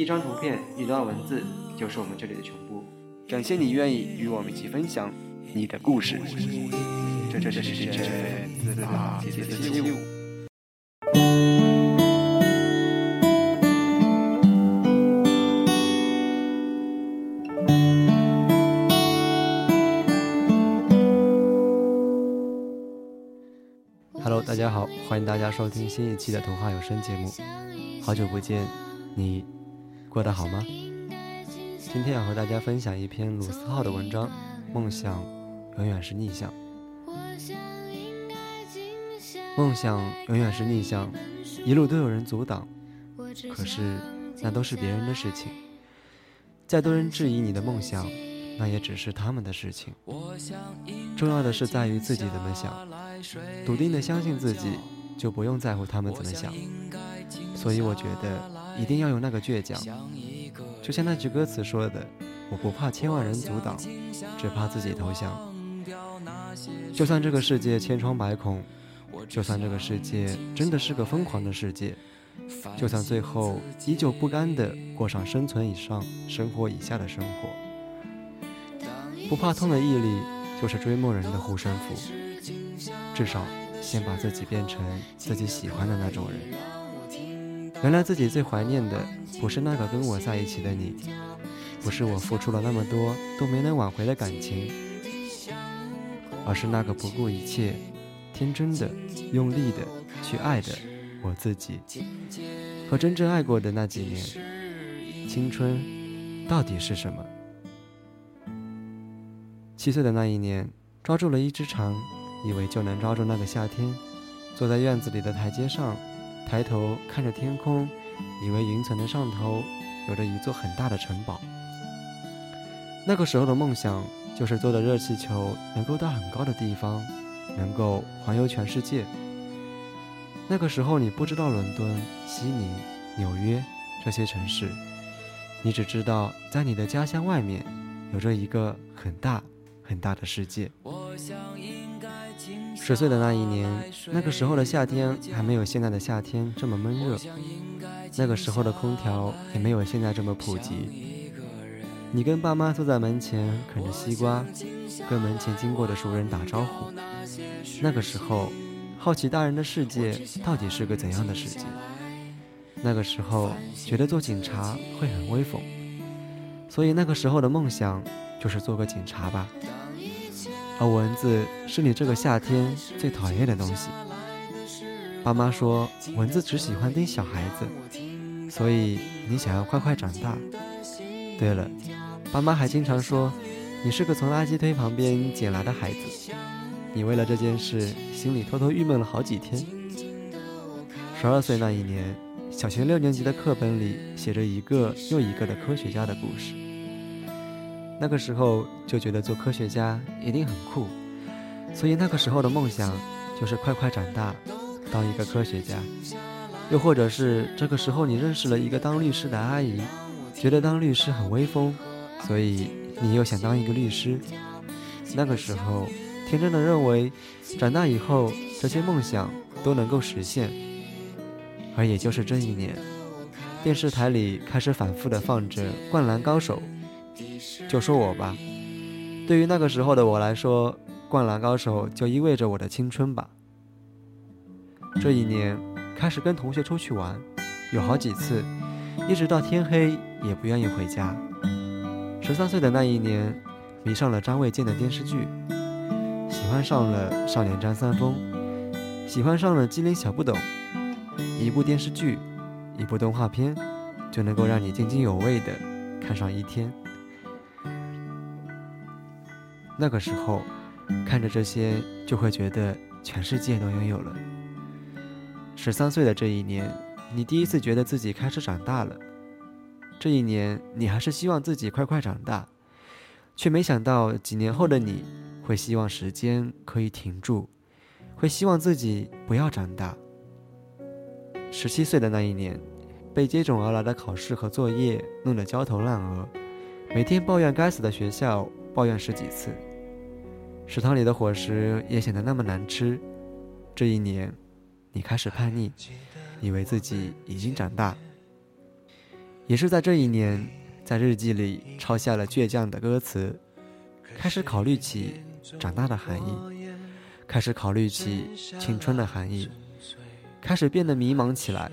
一张图片，一段文字，就是我们这里的全部。感谢你愿意与我们一起分享你的故事。这这这是这这自大姐姐的七五。Hello，大家好，欢迎大家收听新一期的童话有声节目。好久不见，你过得好吗？今天要和大家分享一篇鲁思浩的文章，《梦想永远是逆向》。梦想永远是逆向，一路都有人阻挡，可是那都是别人的事情。再多人质疑你的梦想，那也只是他们的事情。重要的是在于自己怎么想，笃定的相信自己，就不用在乎他们怎么想。所以我觉得一定要有那个倔强，就像那句歌词说的：“我不怕千万人阻挡，只怕自己投降。”就算这个世界千疮百孔，就算这个世界真的是个疯狂的世界，就算最后依旧不甘的过上生存以上、生活以下的生活，不怕痛的毅力就是追梦人的护身符。至少先把自己变成自己喜欢的那种人。原来自己最怀念的不是那个跟我在一起的你，不是我付出了那么多都没能挽回的感情，而是那个不顾一切、天真的、用力的去爱的我自己。和真正爱过的那几年，青春到底是什么？七岁的那一年，抓住了一只蝉，以为就能抓住那个夏天。坐在院子里的台阶上，抬头看着天空，以为云层的上头有着一座很大的城堡。那个时候的梦想就是坐着热气球能够到很高的地方，能够环游全世界。那个时候你不知道伦敦、悉尼、纽约这些城市，你只知道在你的家乡外面有着一个很大很大的世界。十岁的那一年，那个时候的夏天还没有现在的夏天这么闷热，那个时候的空调也没有现在这么普及。你跟爸妈坐在门前啃着西瓜，跟门前经过的熟人打招呼。那个时候，好奇大人的世界到底是个怎样的世界？那个时候觉得做警察会很威风，所以那个时候的梦想就是做个警察吧。而蚊子是你这个夏天最讨厌的东西。爸妈说蚊子只喜欢叮小孩子，所以你想要快快长大。对了，爸妈还经常说你是个从垃圾堆旁边捡来的孩子。你为了这件事心里偷偷郁闷了好几天。十二岁那一年，小学六年级的课本里写着一个又一个的科学家的故事。那个时候就觉得做科学家一定很酷，所以那个时候的梦想就是快快长大，当一个科学家。又或者是这个时候你认识了一个当律师的阿姨，觉得当律师很威风，所以你又想当一个律师。那个时候天真的认为，长大以后这些梦想都能够实现。而也就是这一年，电视台里开始反复的放着《灌篮高手》。就说我吧，对于那个时候的我来说，《灌篮高手》就意味着我的青春吧。这一年开始跟同学出去玩，有好几次，一直到天黑也不愿意回家。十三岁的那一年，迷上了张卫健的电视剧，喜欢上了《少年张三丰》，喜欢上了《机灵小不懂》。一部电视剧，一部动画片，就能够让你津津有味的看上一天。那个时候，看着这些，就会觉得全世界都拥有了。十三岁的这一年，你第一次觉得自己开始长大了。这一年，你还是希望自己快快长大，却没想到几年后的你会希望时间可以停住，会希望自己不要长大。十七岁的那一年，被接踵而来的考试和作业弄得焦头烂额，每天抱怨该死的学校，抱怨十几次。食堂里的伙食也显得那么难吃。这一年，你开始叛逆，以为自己已经长大。也是在这一年，在日记里抄下了倔强的歌词，开始考虑起长大的含义，开始考虑起青春的含义，开始变得迷茫起来。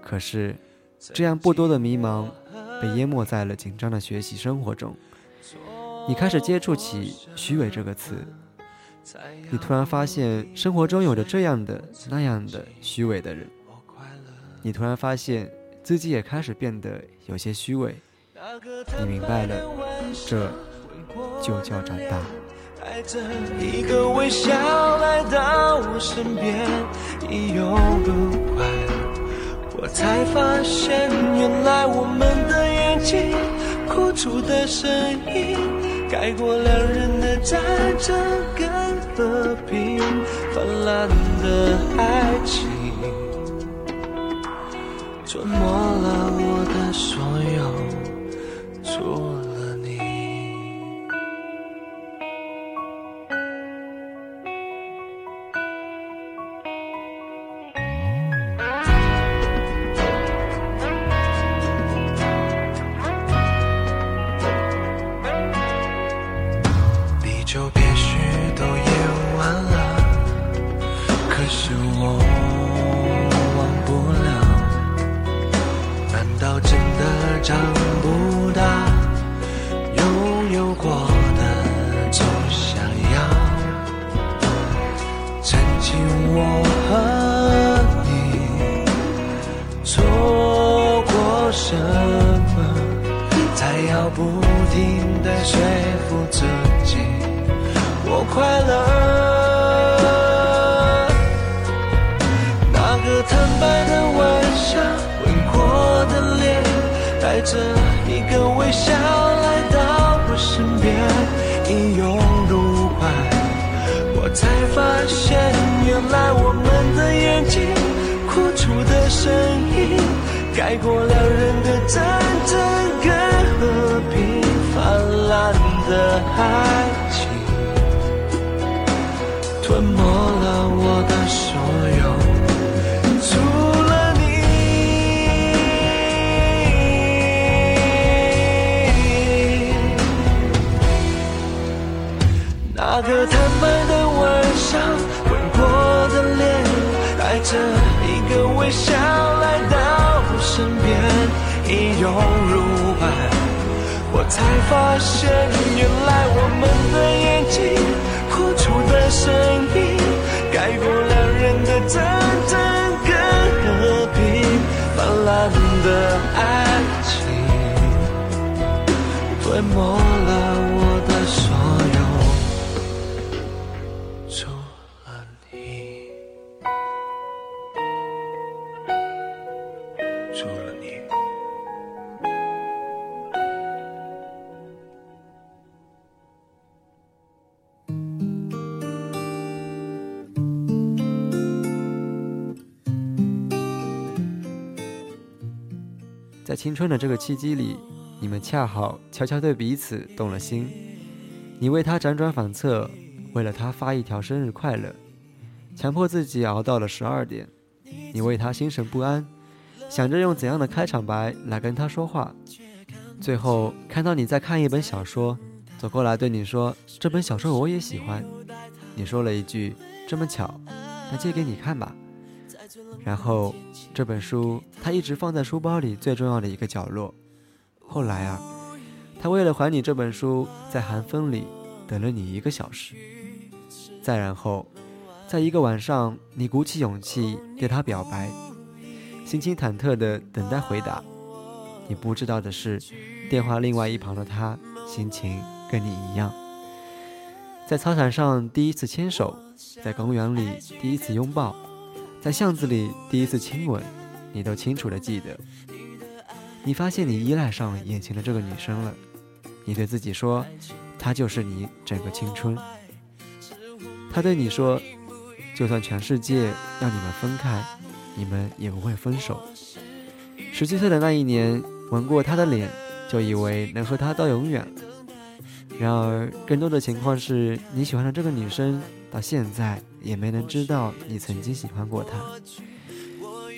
可是，这样不多的迷茫，被淹没在了紧张的学习生活中。你开始接触起“虚伪”这个词，你突然发现生活中有着这样的那样的虚伪的人，你突然发现自己也开始变得有些虚伪。你明白了，这就叫长大。带着一个微笑来到我身边，一拥入怀我才发现，原来我们的眼睛哭出的声音。盖过两人的战争跟和平，泛滥的爱情，吞没了我的所有。错是我忘不了，难道真的长不大？拥有过的总想要。曾经我和你错过什么，才要不停的说服自己，我快乐。吻过的脸，带着一个微笑来到我身边，一拥入怀，我才发现，原来我们的眼睛哭出的声音，盖过两人的战争跟和平，泛滥的爱那个坦白的晚上，吻过的脸，带着一个微笑来到我身边，一拥入怀，我才发现，原来我们的眼睛哭出的声音，盖过两人的战争跟和平，泛滥的爱情，吞没在青春的这个契机里，你们恰好悄悄对彼此动了心。你为他辗转反侧，为了他发一条生日快乐，强迫自己熬到了十二点。你为他心神不安，想着用怎样的开场白来跟他说话。最后看到你在看一本小说，走过来对你说：“这本小说我也喜欢。”你说了一句：“这么巧，那借给你看吧。”然后，这本书他一直放在书包里最重要的一个角落。后来啊，他为了还你这本书，在寒风里等了你一个小时。再然后，在一个晚上，你鼓起勇气对他表白，心情忐忑地等待回答。你不知道的是，电话另外一旁的他心情跟你一样。在操场上第一次牵手，在公园里第一次拥抱。在巷子里第一次亲吻，你都清楚的记得。你发现你依赖上眼前的这个女生了，你对自己说，她就是你整个青春。他对你说，就算全世界要你们分开，你们也不会分手。十七岁的那一年，吻过她的脸，就以为能和她到永远。然而，更多的情况是你喜欢的这个女生。到现在也没能知道你曾经喜欢过他，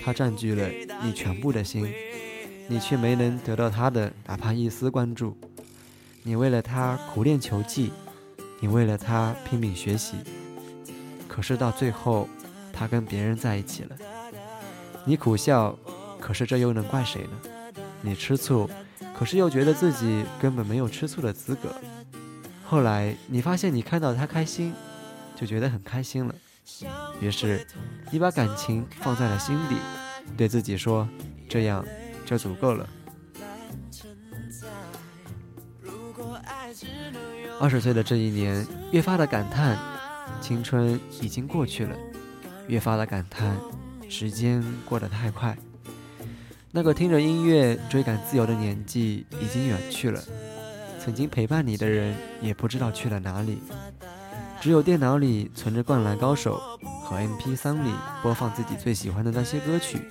他占据了你全部的心，你却没能得到他的哪怕一丝关注。你为了他苦练球技，你为了他拼命学习，可是到最后，他跟别人在一起了。你苦笑，可是这又能怪谁呢？你吃醋，可是又觉得自己根本没有吃醋的资格。后来你发现，你看到他开心，就觉得很开心了。于是，你把感情放在了心底，对自己说：“这样就足够了。”二十岁的这一年，越发的感叹青春已经过去了，越发的感叹时间过得太快。那个听着音乐追赶自由的年纪已经远去了，曾经陪伴你的人也不知道去了哪里。只有电脑里存着《灌篮高手》和 MP3 里播放自己最喜欢的那些歌曲，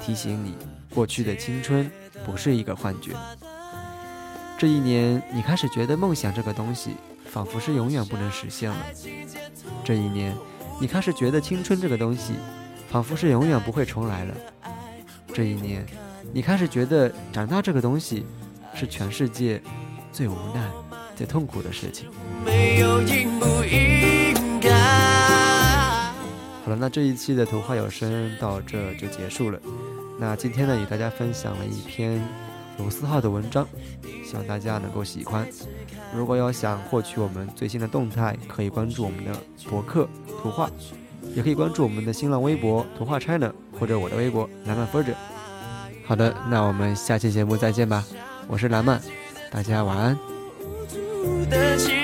提醒你过去的青春不是一个幻觉。这一年，你开始觉得梦想这个东西仿佛是永远不能实现了。这一年，你开始觉得青春这个东西仿佛是永远不会重来了。这一年，你开始觉得长大这个东西是全世界最无奈、最痛苦的事情。好了，那这一期的图画有声到这就结束了。那今天呢，与大家分享了一篇卢思浩的文章，希望大家能够喜欢。如果要想获取我们最新的动态，可以关注我们的博客图画，也可以关注我们的新浪微博图画 China 或者我的微博蓝曼 f 者。好的，那我们下期节目再见吧。我是蓝曼，大家晚安。的